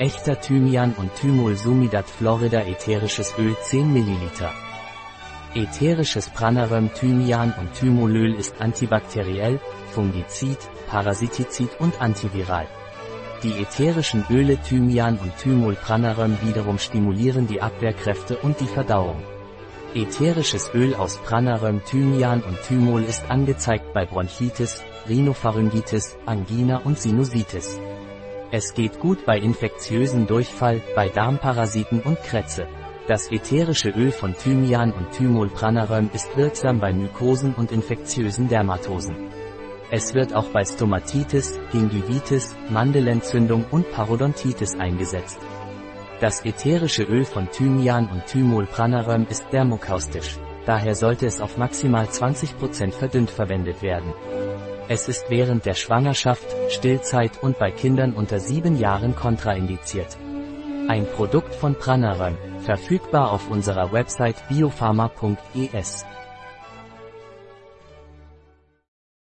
Echter Thymian und Thymol Sumidat Florida ätherisches Öl 10 ml. Ätherisches Pranaröm Thymian und Thymolöl ist antibakteriell, fungizid, parasitizid und antiviral. Die ätherischen Öle Thymian und Thymol Pranaröm wiederum stimulieren die Abwehrkräfte und die Verdauung. Ätherisches Öl aus Pranaröm Thymian und Thymol ist angezeigt bei Bronchitis, Rhinopharyngitis, Angina und Sinusitis. Es geht gut bei infektiösen Durchfall, bei Darmparasiten und Krätze. Das ätherische Öl von Thymian und Thymolpranaröm ist wirksam bei Mykosen und infektiösen Dermatosen. Es wird auch bei Stomatitis, Gingivitis, Mandelentzündung und Parodontitis eingesetzt. Das ätherische Öl von Thymian und Thymolpranaröm ist dermokaustisch. Daher sollte es auf maximal 20% verdünnt verwendet werden. Es ist während der Schwangerschaft, Stillzeit und bei Kindern unter 7 Jahren kontraindiziert. Ein Produkt von Pranarum, verfügbar auf unserer Website biopharma.es.